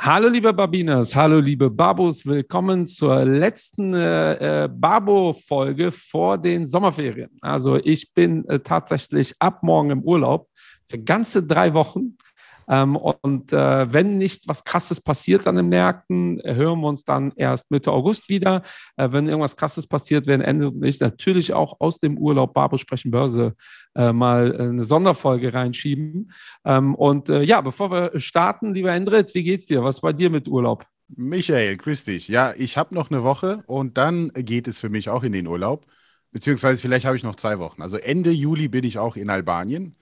Hallo liebe Babinas, hallo liebe Babos, willkommen zur letzten äh, äh, Babo-Folge vor den Sommerferien. Also ich bin äh, tatsächlich ab morgen im Urlaub für ganze drei Wochen. Ähm, und äh, wenn nicht was Krasses passiert an den Märkten, hören wir uns dann erst Mitte August wieder. Äh, wenn irgendwas Krasses passiert, werden Ende und ich natürlich auch aus dem Urlaub Babo sprechen Börse äh, mal eine Sonderfolge reinschieben. Ähm, und äh, ja, bevor wir starten, lieber Endrit, wie geht's dir? Was bei dir mit Urlaub? Michael, grüß dich. Ja, ich habe noch eine Woche und dann geht es für mich auch in den Urlaub. Beziehungsweise vielleicht habe ich noch zwei Wochen. Also Ende Juli bin ich auch in Albanien.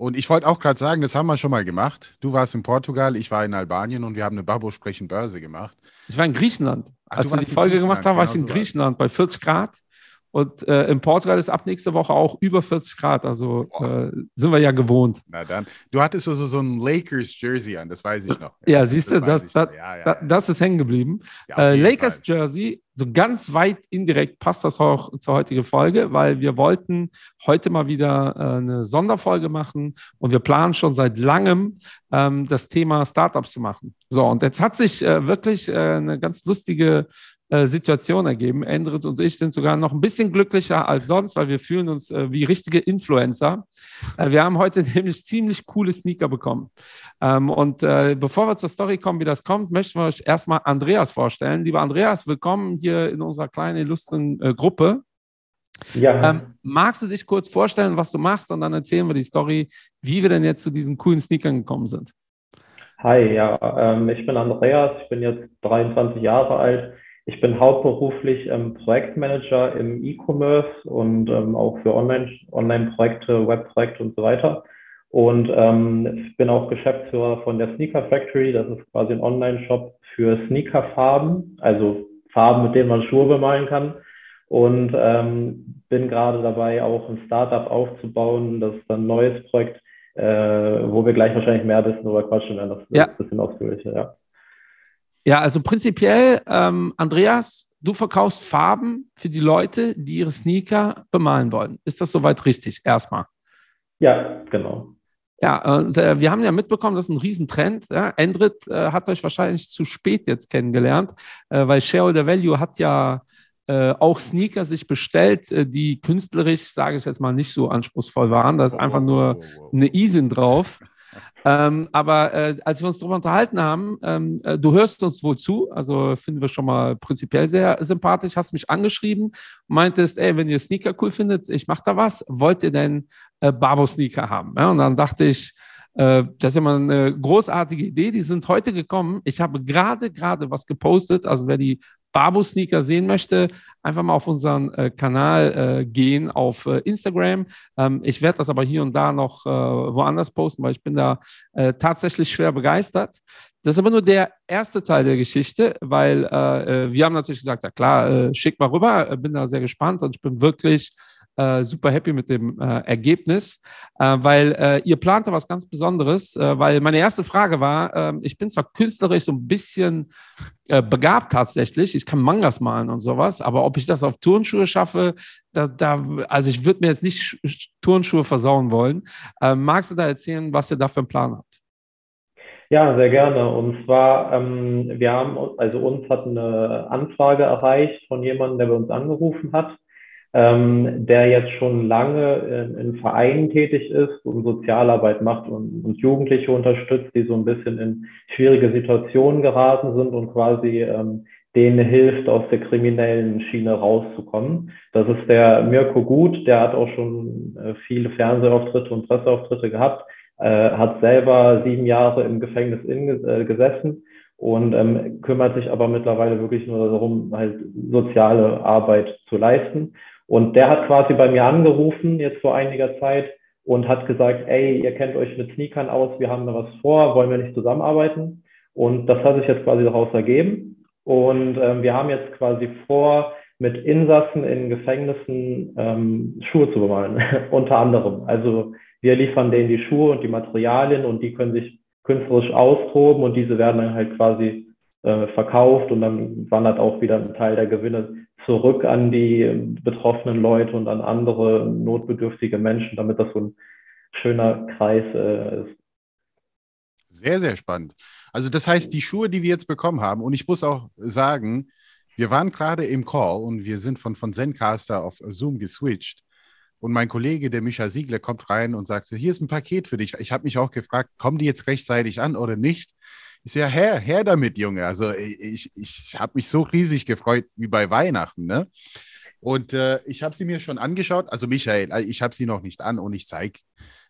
Und ich wollte auch gerade sagen, das haben wir schon mal gemacht. Du warst in Portugal, ich war in Albanien und wir haben eine Babo sprechen Börse gemacht. Ich war in Griechenland. Ach, Als wir die Folge gemacht haben, war ich in genau Griechenland bei 40 Grad. Und äh, in Portugal ist ab nächste Woche auch über 40 Grad. Also äh, sind wir ja gewohnt. Na dann. Du hattest also so ein Lakers-Jersey an, das weiß ich noch. Ja, siehst du, das, das, ja, ja, das, ist hängen geblieben. äh, Lakers-Jersey, so ganz weit indirekt passt das auch zur heutigen Folge, weil wir wollten heute mal wieder äh, eine Sonderfolge machen und wir planen schon seit langem, ähm, das Thema Startups zu machen. So, und jetzt hat sich äh, wirklich äh, eine ganz lustige äh, Situation ergeben. Endrit und ich sind sogar noch ein bisschen glücklicher als sonst, weil wir fühlen uns äh, wie richtige Influencer. Äh, wir haben heute nämlich ziemlich coole Sneaker bekommen. Ähm, und äh, bevor wir zur Story kommen, wie das kommt, möchten wir euch erstmal Andreas vorstellen. Lieber Andreas, willkommen hier in unserer kleinen, illustren äh, Gruppe. Ja. Ähm, magst du dich kurz vorstellen, was du machst und dann erzählen wir die Story, wie wir denn jetzt zu diesen coolen Sneakern gekommen sind? Hi, ja, ähm, ich bin Andreas, ich bin jetzt 23 Jahre alt. Ich bin hauptberuflich ähm, Projektmanager im E-Commerce und ähm, auch für Online-Projekte, Online Webprojekte und so weiter. Und ähm, ich bin auch Geschäftsführer von der Sneaker Factory. Das ist quasi ein Online-Shop für Sneakerfarben, also Farben, mit denen man Schuhe bemalen kann. Und ähm, bin gerade dabei, auch ein Startup aufzubauen. Das ist ein neues Projekt, äh, wo wir gleich wahrscheinlich mehr wissen oder quatschen werden. Das ja. ein bisschen ausführlicher, ja. Ja, also prinzipiell, ähm, Andreas, du verkaufst Farben für die Leute, die ihre Sneaker bemalen wollen. Ist das soweit richtig? Erstmal. Ja, genau. Ja, und äh, wir haben ja mitbekommen, das ist ein Riesentrend. Ja? Endrit äh, hat euch wahrscheinlich zu spät jetzt kennengelernt, äh, weil Shareholder Value hat ja äh, auch Sneaker sich bestellt, äh, die künstlerisch, sage ich jetzt mal, nicht so anspruchsvoll waren. Da ist einfach nur eine ISIN drauf. Ähm, aber äh, als wir uns darüber unterhalten haben, ähm, äh, du hörst uns wohl zu, also finden wir schon mal prinzipiell sehr sympathisch, hast mich angeschrieben, meintest, ey, wenn ihr Sneaker cool findet, ich mache da was, wollt ihr denn äh, Barbo-Sneaker haben? Ja, und dann dachte ich, äh, das ist immer eine großartige Idee, die sind heute gekommen. Ich habe gerade, gerade was gepostet, also wer die Barbo-Sneaker sehen möchte, einfach mal auf unseren äh, Kanal äh, gehen auf äh, Instagram. Ähm, ich werde das aber hier und da noch äh, woanders posten, weil ich bin da äh, tatsächlich schwer begeistert. Das ist aber nur der erste Teil der Geschichte, weil äh, wir haben natürlich gesagt, ja klar, schick mal rüber, bin da sehr gespannt und ich bin wirklich äh, super happy mit dem äh, Ergebnis, äh, weil äh, ihr plante was ganz Besonderes, äh, weil meine erste Frage war, ähm, ich bin zwar künstlerisch so ein bisschen äh, begabt tatsächlich, ich kann Mangas malen und sowas, aber ob ich das auf Turnschuhe schaffe, da, da also ich würde mir jetzt nicht Turnschuhe versauen wollen. magst du da erzählen, was ihr da für einen Plan habt? Ja, sehr gerne. Und zwar, ähm, wir haben, also uns hat eine Anfrage erreicht von jemandem, der bei uns angerufen hat ähm, der jetzt schon lange in, in, Vereinen tätig ist und Sozialarbeit macht und, und, Jugendliche unterstützt, die so ein bisschen in schwierige Situationen geraten sind und quasi ähm, denen hilft, aus der kriminellen Schiene rauszukommen. Das ist der Mirko Gut, der hat auch schon äh, viele Fernsehauftritte und Presseauftritte gehabt, äh, hat selber sieben Jahre im Gefängnis in, äh, gesessen und ähm, kümmert sich aber mittlerweile wirklich nur darum, halt soziale Arbeit zu leisten. Und der hat quasi bei mir angerufen, jetzt vor einiger Zeit, und hat gesagt, ey, ihr kennt euch mit Sneakern aus, wir haben da was vor, wollen wir nicht zusammenarbeiten? Und das hat sich jetzt quasi daraus ergeben. Und ähm, wir haben jetzt quasi vor, mit Insassen in Gefängnissen ähm, Schuhe zu bemalen, unter anderem. Also wir liefern denen die Schuhe und die Materialien und die können sich künstlerisch austoben und diese werden dann halt quasi äh, verkauft und dann wandert auch wieder ein Teil der Gewinne zurück an die betroffenen Leute und an andere notbedürftige Menschen, damit das so ein schöner Kreis äh, ist. Sehr, sehr spannend. Also das heißt, die Schuhe, die wir jetzt bekommen haben, und ich muss auch sagen, wir waren gerade im Call und wir sind von, von Zencaster auf Zoom geswitcht. Und mein Kollege, der Micha Siegler, kommt rein und sagt hier ist ein Paket für dich. Ich habe mich auch gefragt, kommen die jetzt rechtzeitig an oder nicht? Ich ja, her, her damit, Junge. Also ich, ich habe mich so riesig gefreut wie bei Weihnachten, ne? Und äh, ich habe sie mir schon angeschaut. Also Michael, äh, ich habe sie noch nicht an und ich zeige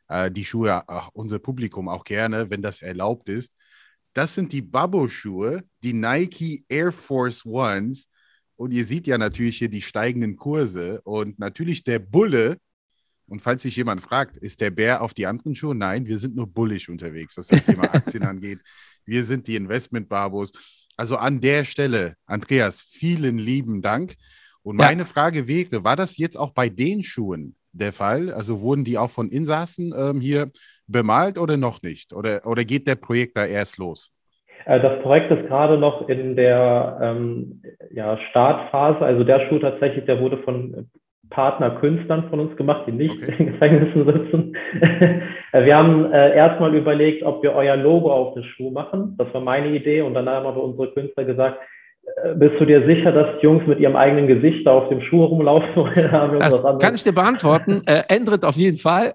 äh, die Schuhe ach, unser Publikum auch gerne, wenn das erlaubt ist. Das sind die Babbo-Schuhe, die Nike Air Force Ones. Und ihr seht ja natürlich hier die steigenden Kurse. Und natürlich der Bulle. Und falls sich jemand fragt, ist der Bär auf die anderen Schuhe? Nein, wir sind nur bullisch unterwegs, was das Thema Aktien angeht. Wir sind die Investment-Babos. Also an der Stelle, Andreas, vielen lieben Dank. Und meine ja. Frage wäre, war das jetzt auch bei den Schuhen der Fall? Also wurden die auch von Insassen ähm, hier bemalt oder noch nicht? Oder, oder geht der Projekt da erst los? Äh, das Projekt ist gerade noch in der ähm, ja, Startphase. Also der Schuh tatsächlich, der wurde von Partnerkünstlern von uns gemacht, die nicht okay. in Gefängnissen sitzen. Äh, wir haben äh, erstmal überlegt, ob wir euer Logo auf den Schuh machen. Das war meine Idee. Und dann haben aber unsere Künstler gesagt, äh, bist du dir sicher, dass die Jungs mit ihrem eigenen Gesicht da auf dem Schuh rumlaufen? das kann ich dir beantworten. Äh, Endrit auf jeden Fall.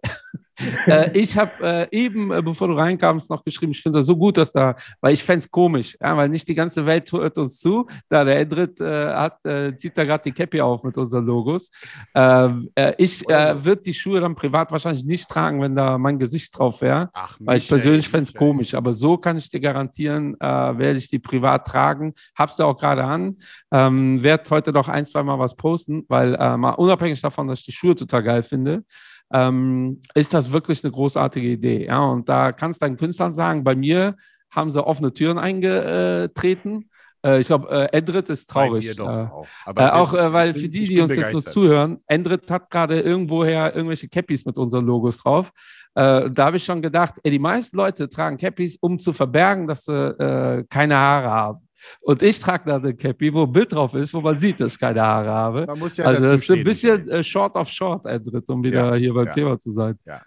äh, ich habe äh, eben, äh, bevor du reinkamst, noch geschrieben, ich finde das so gut, dass da, weil ich fände es komisch, ja, weil nicht die ganze Welt hört uns zu. Da der Edrit äh, hat, äh, zieht da gerade die Cappy auf mit unseren Logos. Ähm, äh, ich würde die Schuhe dann privat wahrscheinlich nicht tragen, wenn da mein Gesicht drauf wäre, weil ich persönlich fände es komisch. Aber so kann ich dir garantieren, werde ich die privat tragen. Hab's ja auch gerade an. Ähm, werde heute noch ein, zwei Mal was posten, weil mal unabhängig davon, dass ich die Schuhe total geil finde, ähm, ist das wirklich eine großartige Idee. Ja? Und da kannst du deinen Künstlern sagen, bei mir haben sie offene Türen eingetreten. Äh, ich glaube, äh, Endrit ist traurig. Äh, auch, äh, auch äh, weil für die, die uns begeistert. jetzt nur zuhören, Endrit hat gerade irgendwoher irgendwelche Cappies mit unseren Logos drauf. Äh, da habe ich schon gedacht, ey, die meisten Leute tragen Cappies, um zu verbergen, dass sie keine Haare haben. Und ich trage da eine Cappy, wo ein Bild drauf ist, wo man sieht, dass ich keine Haare habe. Man muss ja also es ist ein bisschen äh, short of short, Endrit, um wieder ja, hier beim ja. Thema zu sein. Ja.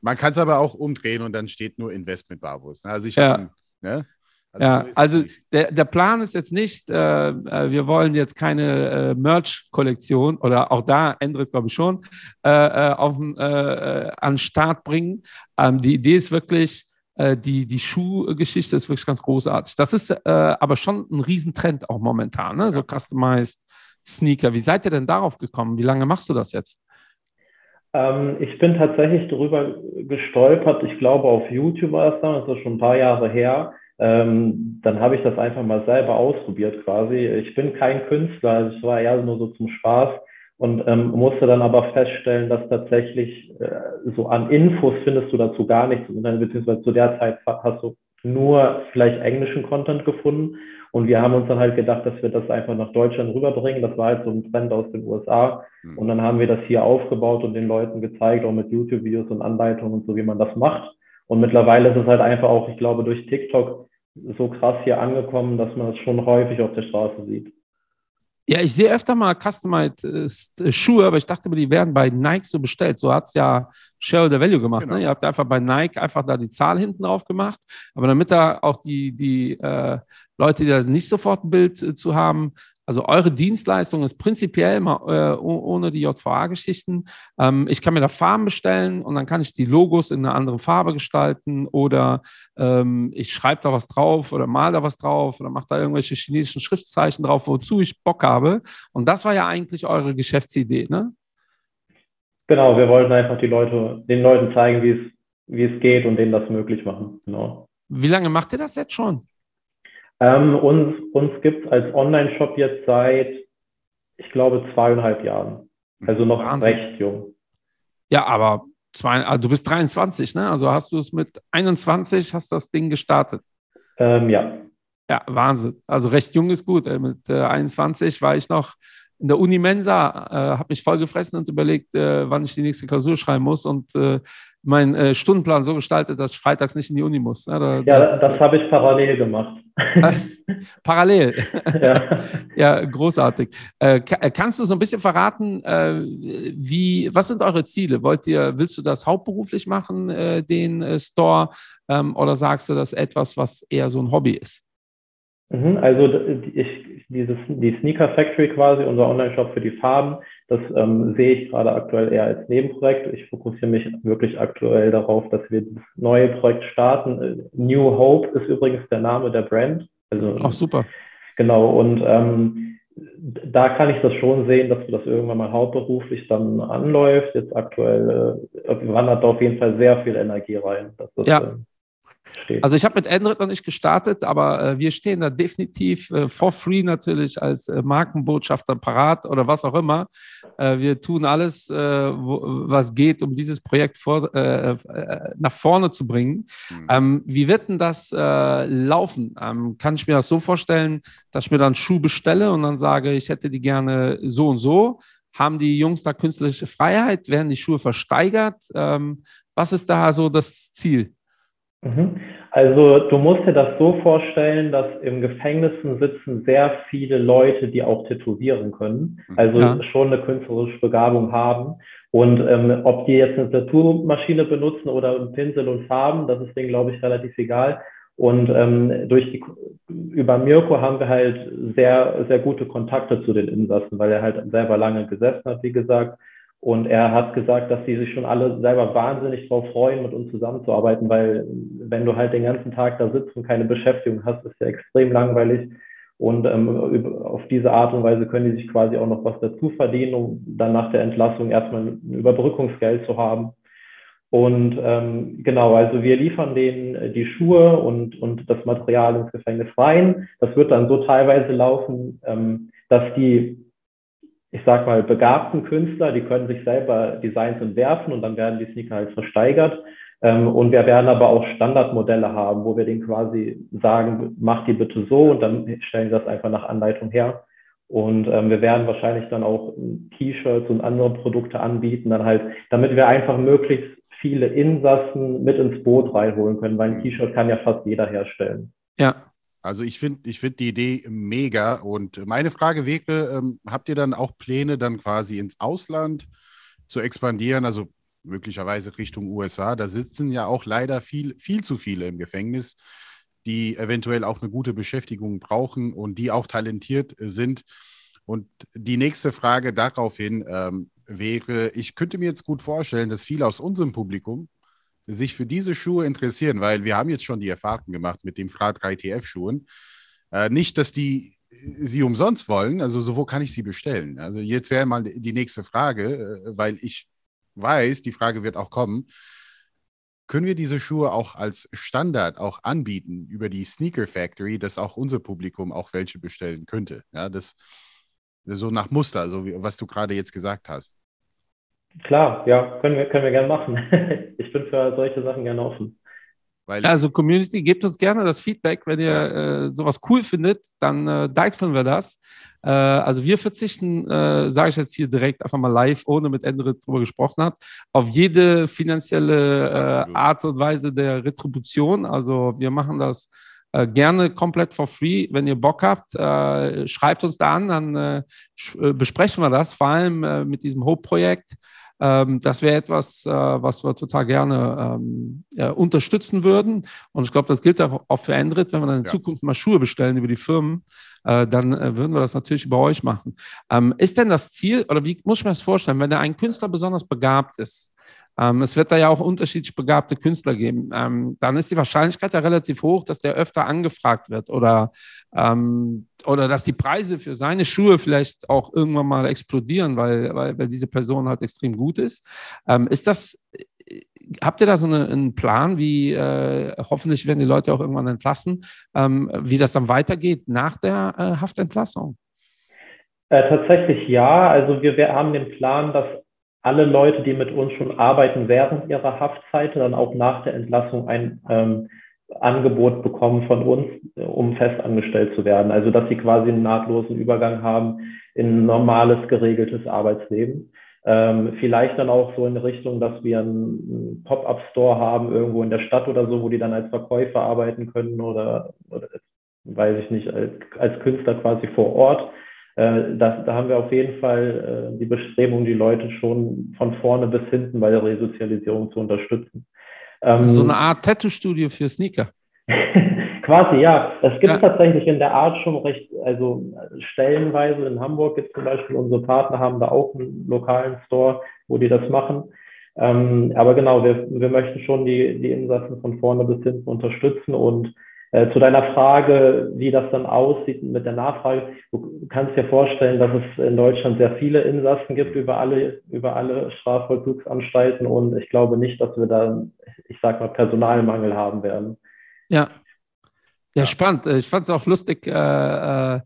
Man kann es aber auch umdrehen und dann steht nur Investment Barbus. Also ich ja. Hab, ne? Also ja, so also der, der Plan ist jetzt nicht, äh, äh, wir wollen jetzt keine äh, Merch-Kollektion oder auch da Endrit, glaube ich schon, äh, äh auf, äh, an den Start bringen. Ähm, die Idee ist wirklich, äh, die, die Schuhgeschichte ist wirklich ganz großartig. Das ist äh, aber schon ein Riesentrend auch momentan, ne? so customized Sneaker. Wie seid ihr denn darauf gekommen? Wie lange machst du das jetzt? Ähm, ich bin tatsächlich darüber gestolpert. Ich glaube, auf YouTube war es dann, das ist schon ein paar Jahre her. Ähm, dann habe ich das einfach mal selber ausprobiert quasi. Ich bin kein Künstler, es war eher nur so zum Spaß und ähm, musste dann aber feststellen, dass tatsächlich äh, so an Infos findest du dazu gar nichts, beziehungsweise zu der Zeit hast du nur vielleicht englischen Content gefunden. Und wir haben uns dann halt gedacht, dass wir das einfach nach Deutschland rüberbringen. Das war halt so ein Trend aus den USA. Mhm. Und dann haben wir das hier aufgebaut und den Leuten gezeigt, auch mit YouTube-Videos und Anleitungen und so, wie man das macht. Und mittlerweile ist es halt einfach auch, ich glaube, durch TikTok so krass hier angekommen, dass man es schon häufig auf der Straße sieht. Ja, ich sehe öfter mal Customized äh, Schuhe, aber ich dachte mir, die werden bei Nike so bestellt. So hat es ja Shareholder Value gemacht. Ne? Genau. Ne? Ihr habt einfach bei Nike einfach da die Zahl hinten drauf gemacht. Aber damit da auch die, die äh, Leute, die da nicht sofort ein Bild äh, zu haben, also eure Dienstleistung ist prinzipiell mal äh, ohne die JVA-Geschichten. Ähm, ich kann mir da Farben bestellen und dann kann ich die Logos in eine andere Farbe gestalten oder ähm, ich schreibe da was drauf oder mal da was drauf oder mache da irgendwelche chinesischen Schriftzeichen drauf, wozu ich Bock habe. Und das war ja eigentlich eure Geschäftsidee, ne? Genau, wir wollten einfach die Leute, den Leuten zeigen, wie es, wie es geht und denen das möglich machen. Genau. Wie lange macht ihr das jetzt schon? Ähm, uns uns gibt es als Online-Shop jetzt seit, ich glaube, zweieinhalb Jahren. Also noch Wahnsinn. recht jung. Ja, aber zwei, also du bist 23, ne? Also hast du es mit 21, hast das Ding gestartet? Ähm, ja. Ja, Wahnsinn. Also recht jung ist gut. Mit äh, 21 war ich noch in der Unimensa, äh, habe mich voll gefressen und überlegt, äh, wann ich die nächste Klausur schreiben muss und äh, meinen äh, Stundenplan so gestaltet, dass ich freitags nicht in die Uni muss. Ja, da, ja das, das habe ich parallel gemacht. parallel. Ja. ja, großartig. Äh, kannst du so ein bisschen verraten, äh, wie, was sind eure Ziele? Wollt ihr, willst du das hauptberuflich machen, den Store, ähm, oder sagst du, das etwas, was eher so ein Hobby ist? Mhm, also ich, dieses, die Sneaker Factory quasi, unser Online-Shop für die Farben, das ähm, sehe ich gerade aktuell eher als Nebenprojekt. Ich fokussiere mich wirklich aktuell darauf, dass wir das neue Projekt starten. Äh, New Hope ist übrigens der Name der Brand. Also, Ach, super. Genau, und ähm, da kann ich das schon sehen, dass das irgendwann mal hauptberuflich dann anläuft. Jetzt aktuell äh, wandert da auf jeden Fall sehr viel Energie rein. Das, ja. Äh, steht. Also ich habe mit Android noch nicht gestartet, aber äh, wir stehen da definitiv äh, for free natürlich als äh, Markenbotschafter parat oder was auch immer. Äh, wir tun alles, äh, wo, was geht, um dieses Projekt vor, äh, nach vorne zu bringen. Mhm. Ähm, wie wird denn das laufen? Ähm, kann ich mir das so vorstellen, dass ich mir dann Schuh bestelle und dann sage, ich hätte die gerne so und so? Haben die Jungs da künstlerische Freiheit? Werden die Schuhe versteigert? Ähm, was ist da so das Ziel? Mhm. Also du musst dir das so vorstellen, dass im Gefängnissen sitzen sehr viele Leute, die auch tätowieren können, also ja. schon eine künstlerische Begabung haben. Und ähm, ob die jetzt eine Tattoo-Maschine benutzen oder einen Pinsel und Farben, das ist denen, glaube ich, relativ egal. Und ähm, durch die, über Mirko haben wir halt sehr, sehr gute Kontakte zu den Insassen, weil er halt selber lange gesessen hat, wie gesagt. Und er hat gesagt, dass sie sich schon alle selber wahnsinnig darauf freuen, mit uns zusammenzuarbeiten, weil wenn du halt den ganzen Tag da sitzt und keine Beschäftigung hast, ist ja extrem langweilig. Und ähm, auf diese Art und Weise können die sich quasi auch noch was dazu verdienen, um dann nach der Entlassung erstmal ein Überbrückungsgeld zu haben. Und ähm, genau, also wir liefern denen die Schuhe und, und das Material ins Gefängnis rein. Das wird dann so teilweise laufen, ähm, dass die ich sag mal, begabten Künstler, die können sich selber Designs entwerfen und dann werden die Sneaker halt versteigert. Ähm, und wir werden aber auch Standardmodelle haben, wo wir denen quasi sagen, mach die bitte so und dann stellen sie das einfach nach Anleitung her. Und ähm, wir werden wahrscheinlich dann auch T-Shirts und andere Produkte anbieten, dann halt, damit wir einfach möglichst viele Insassen mit ins Boot reinholen können, weil ein T-Shirt kann ja fast jeder herstellen. Ja, also ich finde ich find die Idee mega. Und meine Frage wäre, ähm, habt ihr dann auch Pläne, dann quasi ins Ausland zu expandieren? Also möglicherweise Richtung USA. Da sitzen ja auch leider viel, viel zu viele im Gefängnis, die eventuell auch eine gute Beschäftigung brauchen und die auch talentiert sind. Und die nächste Frage daraufhin ähm, wäre, ich könnte mir jetzt gut vorstellen, dass viele aus unserem Publikum sich für diese Schuhe interessieren, weil wir haben jetzt schon die Erfahrung gemacht mit den Fra 3 TF-Schuhen. Äh, nicht, dass die sie umsonst wollen, also so wo kann ich sie bestellen? Also jetzt wäre mal die nächste Frage, äh, weil ich weiß, die Frage wird auch kommen. Können wir diese Schuhe auch als Standard auch anbieten über die Sneaker Factory, dass auch unser Publikum auch welche bestellen könnte? Ja, das so nach Muster, so wie, was du gerade jetzt gesagt hast. Klar, ja, können wir, können wir gerne machen. ich bin für solche Sachen gerne offen. Weil also Community, gebt uns gerne das Feedback. Wenn ihr äh, sowas cool findet, dann äh, deichseln wir das. Äh, also wir verzichten, äh, sage ich jetzt hier direkt einfach mal live, ohne mit Ende drüber gesprochen hat, auf jede finanzielle äh, Art und Weise der Retribution. Also wir machen das äh, gerne komplett for free. Wenn ihr Bock habt, äh, schreibt uns da an, dann äh, besprechen wir das, vor allem mit diesem Hope-Projekt. Ähm, das wäre etwas, äh, was wir total gerne ähm, ja, unterstützen würden. Und ich glaube, das gilt auch für Android. Wenn wir dann in ja. Zukunft mal Schuhe bestellen über die Firmen, äh, dann äh, würden wir das natürlich über euch machen. Ähm, ist denn das Ziel, oder wie muss ich mir das vorstellen, wenn ein Künstler besonders begabt ist, ähm, es wird da ja auch unterschiedlich begabte Künstler geben. Ähm, dann ist die Wahrscheinlichkeit ja relativ hoch, dass der öfter angefragt wird oder, ähm, oder dass die Preise für seine Schuhe vielleicht auch irgendwann mal explodieren, weil, weil, weil diese Person halt extrem gut ist. Ähm, ist das, habt ihr da so eine, einen Plan, wie äh, hoffentlich werden die Leute auch irgendwann entlassen, ähm, wie das dann weitergeht nach der äh, Haftentlassung? Äh, tatsächlich ja. Also wir, wir haben den Plan, dass alle Leute, die mit uns schon arbeiten während ihrer Haftzeit, dann auch nach der Entlassung ein ähm, Angebot bekommen von uns, um festangestellt zu werden. Also dass sie quasi einen nahtlosen Übergang haben. in ein normales, geregeltes Arbeitsleben. Ähm, vielleicht dann auch so in Richtung, dass wir einen Pop-up-Store haben, irgendwo in der Stadt oder so, wo die dann als Verkäufer arbeiten können oder, oder weiß ich nicht, als, als Künstler quasi vor Ort. Äh, das, da haben wir auf jeden Fall äh, die Bestrebung, die Leute schon von vorne bis hinten bei der Resozialisierung zu unterstützen. Ähm, so eine Art Tattoo-Studio für Sneaker. Quasi, ja. Es gibt ja. tatsächlich in der Art schon recht, also stellenweise in Hamburg gibt es zum Beispiel, unsere Partner haben da auch einen lokalen Store, wo die das machen. Ähm, aber genau, wir, wir möchten schon die, die Insassen von vorne bis hinten unterstützen und äh, zu deiner Frage, wie das dann aussieht mit der Nachfrage. Du kannst dir vorstellen, dass es in Deutschland sehr viele Insassen gibt über alle, über alle Strafvollzugsanstalten und ich glaube nicht, dass wir da, ich sag mal, Personalmangel haben werden. Ja. Ja, spannend. Ich fand es auch lustig, äh, äh,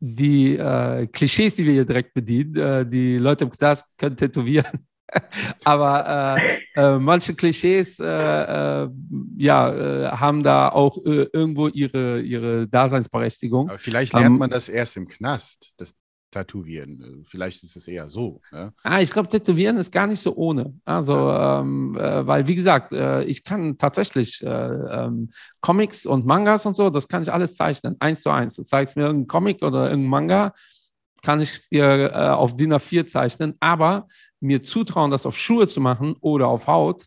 die äh, Klischees, die wir hier direkt bedienen. Äh, die Leute im Knast können tätowieren. Aber äh, äh, manche Klischees äh, äh ja, äh, haben da auch äh, irgendwo ihre, ihre Daseinsberechtigung. Aber vielleicht lernt ähm, man das erst im Knast, das Tätowieren. Vielleicht ist es eher so. Ne? Ah, ich glaube, Tätowieren ist gar nicht so ohne. Also, ja. ähm, weil, wie gesagt, ich kann tatsächlich ähm, Comics und Mangas und so, das kann ich alles zeichnen, eins zu eins. Du zeigst mir irgendeinen Comic oder irgendeinen Manga, kann ich dir äh, auf DIN A4 zeichnen, aber mir zutrauen, das auf Schuhe zu machen oder auf Haut,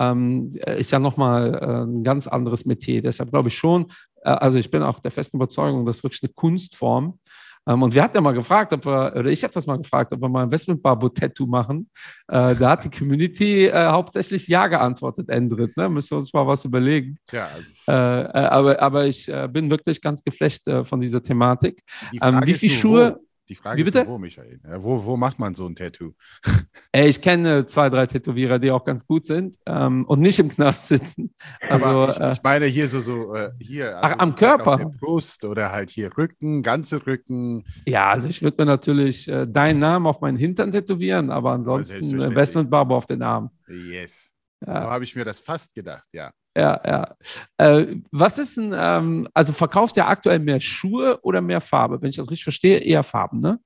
ähm, ist ja nochmal äh, ein ganz anderes Metier. Deshalb glaube ich schon, äh, also ich bin auch der festen Überzeugung, das ist wirklich eine Kunstform. Ähm, und wir hatten ja mal gefragt, ob wir, oder ich habe das mal gefragt, ob wir mal ein Investment-Barbo-Tattoo machen. Äh, da hat die Community äh, hauptsächlich Ja geantwortet, Endrit. Ne? Müssen wir uns mal was überlegen. Tja. Äh, äh, aber, aber ich bin wirklich ganz geflecht von dieser Thematik. Die ähm, wie viele Schuhe? Wo? Die Frage Wie bitte? ist, wo, Michael? Wo, wo macht man so ein Tattoo? Ich kenne zwei, drei Tätowierer, die auch ganz gut sind ähm, und nicht im Knast sitzen. Also, Aber ich, äh, ich meine hier so, so äh, hier. Also ach, am Körper? Brust oder halt hier Rücken, ganze Rücken. Ja, also ich würde mir natürlich äh, deinen Namen auf meinen Hintern tätowieren, aber ansonsten Investment Barber auf den Arm. Yes. Ja. So habe ich mir das fast gedacht, ja. Ja, ja. Äh, was ist denn, ähm, also verkaufst du ja aktuell mehr Schuhe oder mehr Farbe? Wenn ich das richtig verstehe, eher Farben, ne?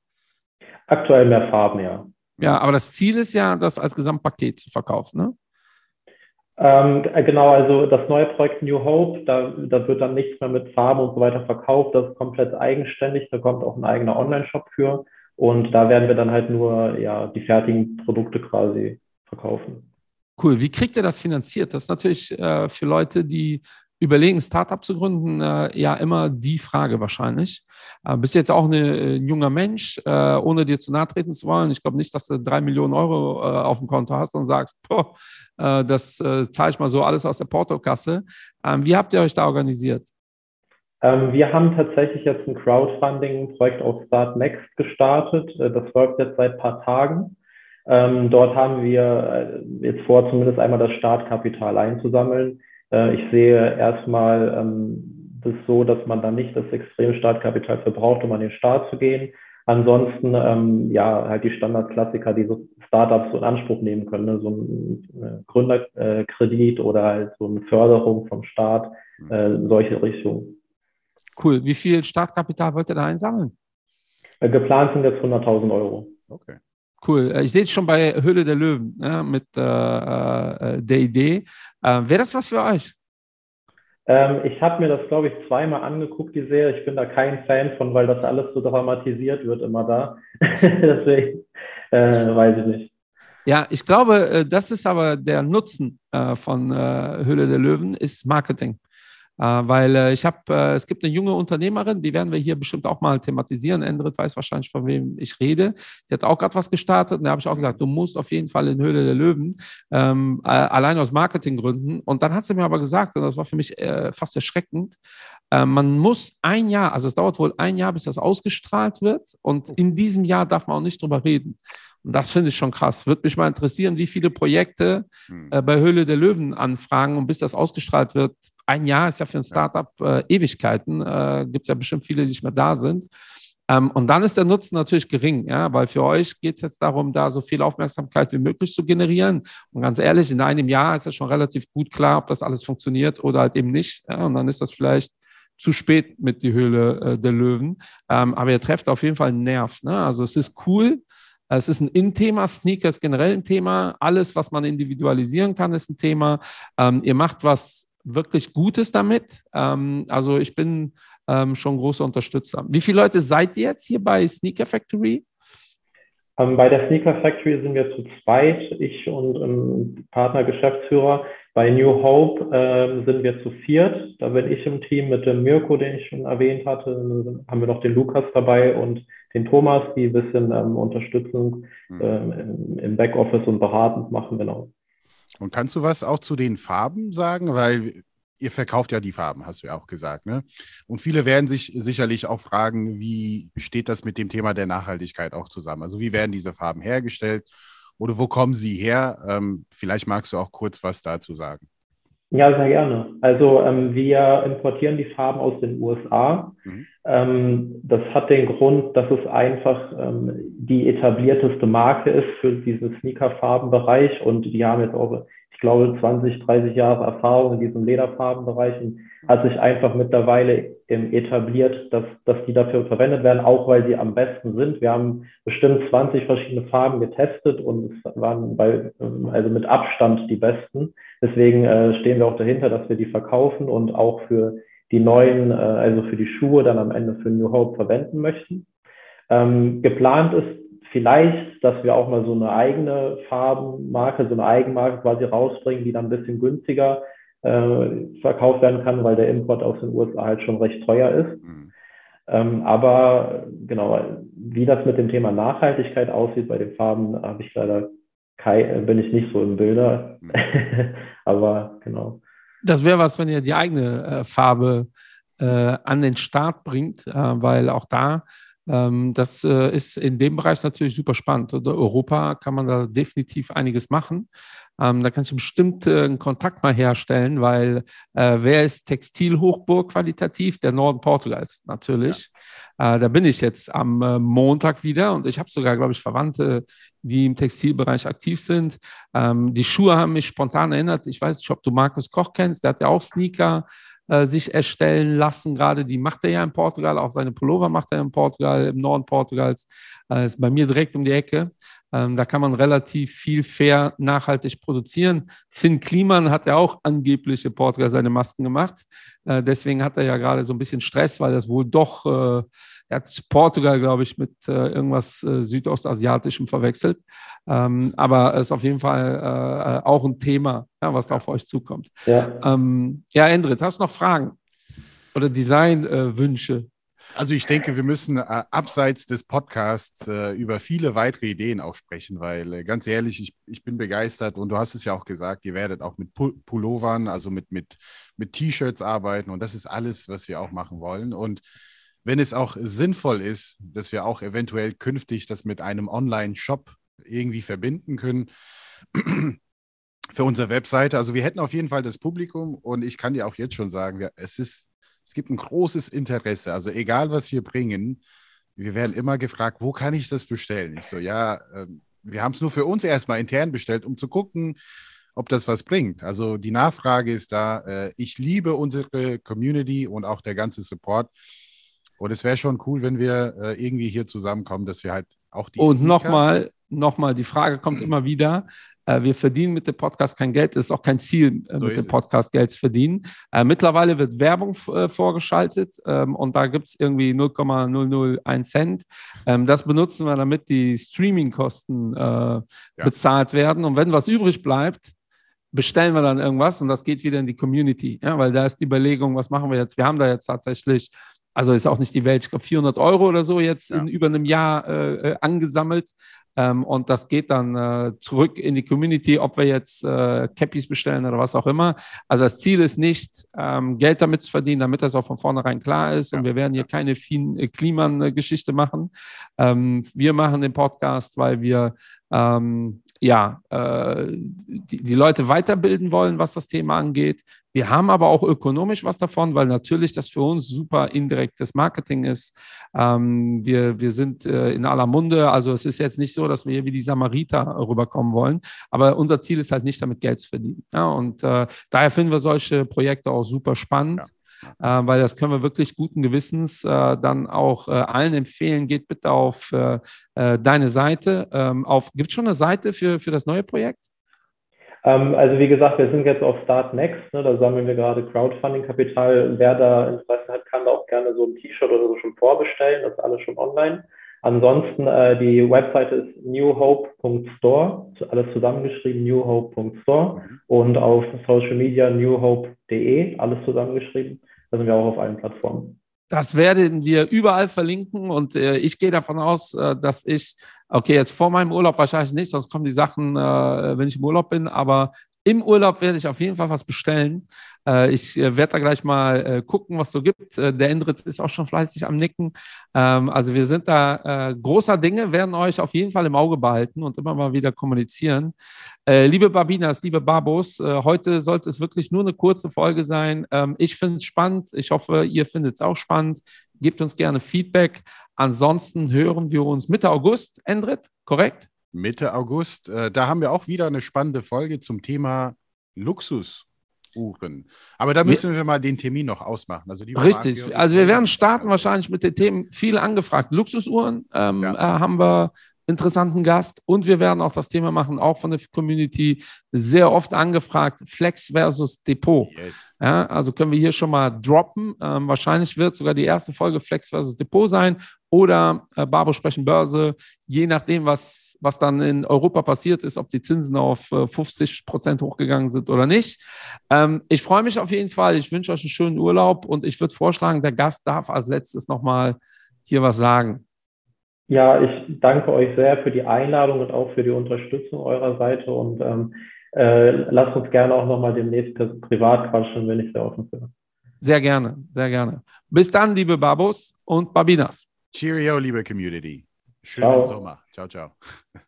Aktuell mehr Farben, ja. Ja, aber das Ziel ist ja, das als Gesamtpaket zu verkaufen, ne? Ähm, genau, also das neue Projekt New Hope, da, da wird dann nichts mehr mit Farben und so weiter verkauft. Das ist komplett eigenständig. Da kommt auch ein eigener Online-Shop für. Und da werden wir dann halt nur ja, die fertigen Produkte quasi verkaufen. Cool. Wie kriegt ihr das finanziert? Das ist natürlich äh, für Leute, die überlegen, Startup zu gründen, äh, ja immer die Frage wahrscheinlich. Äh, bist jetzt auch eine, äh, ein junger Mensch, äh, ohne dir zu nahe treten zu wollen. Ich glaube nicht, dass du drei Millionen Euro äh, auf dem Konto hast und sagst, boah, äh, das zahle ich mal so alles aus der Portokasse. Ähm, wie habt ihr euch da organisiert? Ähm, wir haben tatsächlich jetzt ein Crowdfunding-Projekt auf Start Next gestartet. das läuft jetzt seit ein paar Tagen. Ähm, dort haben wir äh, jetzt vor, zumindest einmal das Startkapital einzusammeln. Äh, ich sehe erstmal ähm, das so, dass man dann nicht das extreme Startkapital verbraucht, um an den Start zu gehen. Ansonsten, ähm, ja, halt die Standardklassiker, die so Startups so in Anspruch nehmen können, ne? so ein äh, Gründerkredit oder halt so eine Förderung vom Staat, mhm. äh, solche Richtungen. Cool. Wie viel Startkapital wollt ihr da einsammeln? Äh, geplant sind jetzt 100.000 Euro. Okay. Cool. Äh, ich sehe es schon bei Höhle der Löwen ne, mit äh, äh, der Idee. Äh, Wäre das was für euch? Ähm, ich habe mir das, glaube ich, zweimal angeguckt, die Serie. Ich bin da kein Fan von, weil das alles so dramatisiert wird immer da. Deswegen äh, weiß ich nicht. Ja, ich glaube, äh, das ist aber der Nutzen von Höhle der Löwen, ist Marketing. Äh, weil äh, ich habe, äh, es gibt eine junge Unternehmerin, die werden wir hier bestimmt auch mal thematisieren. Endrit weiß wahrscheinlich, von wem ich rede. Die hat auch gerade was gestartet und da habe ich auch gesagt, du musst auf jeden Fall in Höhle der Löwen, ähm, allein aus Marketinggründen. Und dann hat sie mir aber gesagt, und das war für mich äh, fast erschreckend, man muss ein Jahr, also es dauert wohl ein Jahr, bis das ausgestrahlt wird und in diesem Jahr darf man auch nicht drüber reden. Und das finde ich schon krass. Würde mich mal interessieren, wie viele Projekte hm. äh, bei Höhle der Löwen anfragen und bis das ausgestrahlt wird. Ein Jahr ist ja für ein Startup äh, Ewigkeiten. Äh, Gibt es ja bestimmt viele, die nicht mehr da sind. Ähm, und dann ist der Nutzen natürlich gering, ja, weil für euch geht es jetzt darum, da so viel Aufmerksamkeit wie möglich zu generieren. Und ganz ehrlich, in einem Jahr ist ja schon relativ gut klar, ob das alles funktioniert oder halt eben nicht. Ja, und dann ist das vielleicht zu spät mit die Höhle äh, der Löwen. Ähm, aber ihr trefft auf jeden Fall einen Nerv. Ne? Also es ist cool. Es ist ein In-Thema, Sneaker ist generell ein Thema. Alles, was man individualisieren kann, ist ein Thema. Ähm, ihr macht was wirklich Gutes damit. Ähm, also ich bin ähm, schon großer Unterstützer. Wie viele Leute seid ihr jetzt hier bei Sneaker Factory? Ähm, bei der Sneaker Factory sind wir zu zweit, ich und ein Partner Geschäftsführer. Bei New Hope ähm, sind wir zu viert. Da bin ich im Team mit dem Mirko, den ich schon erwähnt hatte. Dann haben wir noch den Lukas dabei und den Thomas, die ein bisschen ähm, Unterstützung mhm. ähm, im, im Backoffice und beratend machen, genau. Und kannst du was auch zu den Farben sagen? Weil ihr verkauft ja die Farben, hast du ja auch gesagt. Ne? Und viele werden sich sicherlich auch fragen, wie steht das mit dem Thema der Nachhaltigkeit auch zusammen? Also wie werden diese Farben hergestellt oder wo kommen sie her? Ähm, vielleicht magst du auch kurz was dazu sagen. Ja, sehr gerne. Also ähm, wir importieren die Farben aus den USA. Mhm. Ähm, das hat den Grund, dass es einfach ähm, die etablierteste Marke ist für diesen Sneaker-Farbenbereich und die haben jetzt auch ich glaube, 20, 30 Jahre Erfahrung in diesem Lederfarbenbereich und hat sich einfach mittlerweile etabliert, dass, dass die dafür verwendet werden, auch weil sie am besten sind. Wir haben bestimmt 20 verschiedene Farben getestet und es waren bei, also mit Abstand die besten. Deswegen äh, stehen wir auch dahinter, dass wir die verkaufen und auch für die neuen, äh, also für die Schuhe dann am Ende für New Hope verwenden möchten. Ähm, geplant ist vielleicht, dass wir auch mal so eine eigene Farbenmarke, so eine Eigenmarke quasi rausbringen, die dann ein bisschen günstiger äh, verkauft werden kann, weil der Import aus den USA halt schon recht teuer ist. Mhm. Ähm, aber genau, wie das mit dem Thema Nachhaltigkeit aussieht bei den Farben, habe ich leider kein, bin ich nicht so im Bilder. Mhm. aber genau. Das wäre was, wenn ihr die eigene äh, Farbe äh, an den Start bringt, äh, weil auch da das äh, ist in dem Bereich natürlich super spannend. In Europa kann man da definitiv einiges machen. Ähm, da kann ich bestimmt äh, einen Kontakt mal herstellen, weil äh, wer ist Textilhochburg qualitativ? Der Norden Portugals natürlich. Ja. Äh, da bin ich jetzt am äh, Montag wieder und ich habe sogar, glaube ich, Verwandte, die im Textilbereich aktiv sind. Ähm, die Schuhe haben mich spontan erinnert. Ich weiß nicht, ob du Markus Koch kennst. Der hat ja auch Sneaker äh, sich erstellen lassen. Gerade die macht er ja in Portugal, auch seine Pullover macht er in Portugal, im Norden Portugals. Äh, ist bei mir direkt um die Ecke. Ähm, da kann man relativ viel fair nachhaltig produzieren. Finn Kliman hat ja auch angeblich in Portugal seine Masken gemacht. Äh, deswegen hat er ja gerade so ein bisschen Stress, weil das wohl doch äh, er hat Portugal, glaube ich, mit äh, irgendwas äh, Südostasiatischem verwechselt. Ähm, aber es ist auf jeden Fall äh, auch ein Thema, ja, was da auf euch zukommt. Ja, ähm, ja Endrit, hast du noch Fragen oder Designwünsche? Also ich denke, wir müssen äh, abseits des Podcasts äh, über viele weitere Ideen auch sprechen, weil äh, ganz ehrlich, ich, ich bin begeistert und du hast es ja auch gesagt, ihr werdet auch mit Pullovern, also mit, mit, mit T-Shirts arbeiten und das ist alles, was wir auch machen wollen. Und wenn es auch sinnvoll ist, dass wir auch eventuell künftig das mit einem Online-Shop irgendwie verbinden können für unsere Webseite. Also wir hätten auf jeden Fall das Publikum und ich kann dir auch jetzt schon sagen, es ist, es gibt ein großes Interesse. Also egal, was wir bringen, wir werden immer gefragt, wo kann ich das bestellen? Ich so, ja, ähm, wir haben es nur für uns erstmal intern bestellt, um zu gucken, ob das was bringt. Also die Nachfrage ist da. Äh, ich liebe unsere Community und auch der ganze Support. Und es wäre schon cool, wenn wir äh, irgendwie hier zusammenkommen, dass wir halt auch die. Und nochmal, nochmal, die Frage kommt immer wieder. Äh, wir verdienen mit dem Podcast kein Geld. Es ist auch kein Ziel, äh, so mit dem Podcast Geld zu verdienen. Äh, mittlerweile wird Werbung vorgeschaltet ähm, und da gibt es irgendwie 0,001 Cent. Ähm, das benutzen wir, damit die Streamingkosten ja. bezahlt werden. Und wenn was übrig bleibt, bestellen wir dann irgendwas und das geht wieder in die Community. Ja, weil da ist die Überlegung, was machen wir jetzt? Wir haben da jetzt tatsächlich also ist auch nicht die Welt, ich glaube 400 Euro oder so jetzt ja. in über einem Jahr äh, äh, angesammelt. Ähm, und das geht dann äh, zurück in die Community, ob wir jetzt äh, Cappies bestellen oder was auch immer. Also das Ziel ist nicht, ähm, Geld damit zu verdienen, damit das auch von vornherein klar ist. Ja. Und wir werden hier keine äh, Kliman-Geschichte machen. Ähm, wir machen den Podcast, weil wir ähm, ja, äh, die, die Leute weiterbilden wollen, was das Thema angeht. Wir haben aber auch ökonomisch was davon, weil natürlich das für uns super indirektes Marketing ist. Ähm, wir, wir sind äh, in aller Munde. Also es ist jetzt nicht so, dass wir hier wie die Samariter rüberkommen wollen. Aber unser Ziel ist halt nicht damit Geld zu verdienen. Ja, und äh, daher finden wir solche Projekte auch super spannend. Ja. äh, weil das können wir wirklich guten Gewissens äh, dann auch äh, allen empfehlen. Geht bitte auf äh, äh, deine Seite. Ähm, Gibt es schon eine Seite für, für das neue Projekt? Ähm, also wie gesagt, wir sind jetzt auf Start Next, ne, da sammeln wir gerade Crowdfunding-Kapital. Wer da Interesse hat, kann da auch gerne so ein T-Shirt oder so schon vorbestellen. Das ist alles schon online. Ansonsten äh, die Webseite ist newhope.store, alles zusammengeschrieben, newhope.store mhm. und auf Social Media newhope.de, alles zusammengeschrieben. Da sind wir auch auf allen Plattformen. Das werden wir überall verlinken und äh, ich gehe davon aus, äh, dass ich, okay, jetzt vor meinem Urlaub wahrscheinlich nicht, sonst kommen die Sachen, äh, wenn ich im Urlaub bin, aber im Urlaub werde ich auf jeden Fall was bestellen. Äh, ich äh, werde da gleich mal äh, gucken, was so gibt. der Endrit ist auch schon fleißig am Nicken. Ähm, also wir sind da großer Dinge, werden euch auf jeden Fall im Auge behalten und immer mal wieder kommunizieren. liebe Babinas, liebe Babos, heute sollte es wirklich nur eine kurze Folge sein. Ähm, ich finde es spannend. Ich hoffe, ihr findet es auch spannend. Gebt uns gerne Feedback. Ansonsten hören wir uns Mitte August, Endrit, korrekt? Mitte August. da haben wir auch wieder eine spannende Folge zum Thema Luxus buchen. Aber da müssen wir mal den Termin noch ausmachen. Also Richtig. Also wir werden starten wahrscheinlich mit den Themen viel angefragt. Luxusuhren ähm, ja. äh, haben wir interessanten Gast und wir werden auch das Thema machen, auch von der Community sehr oft angefragt, Flex versus Depot. Yes. Ja, also können wir hier schon mal droppen. Ähm, wahrscheinlich wird sogar die erste Folge Flex versus Depot sein oder äh, Barbo sprechen Börse, je nachdem, was, was dann in Europa passiert ist, ob die Zinsen auf äh, 50 Prozent hochgegangen sind oder nicht. Ähm, ich freue mich auf jeden Fall. Ich wünsche euch einen schönen Urlaub und ich würde vorschlagen, der Gast darf als letztes nochmal hier was sagen. Ja, ich danke euch sehr für die Einladung und auch für die Unterstützung eurer Seite und ähm, äh, lasst uns gerne auch nochmal demnächst privat quatschen, wenn ich sehr offen bin. Sehr gerne, sehr gerne. Bis dann, liebe Babos und Babinas. Cheerio, liebe Community. Schönen ciao. Sommer. Ciao, ciao.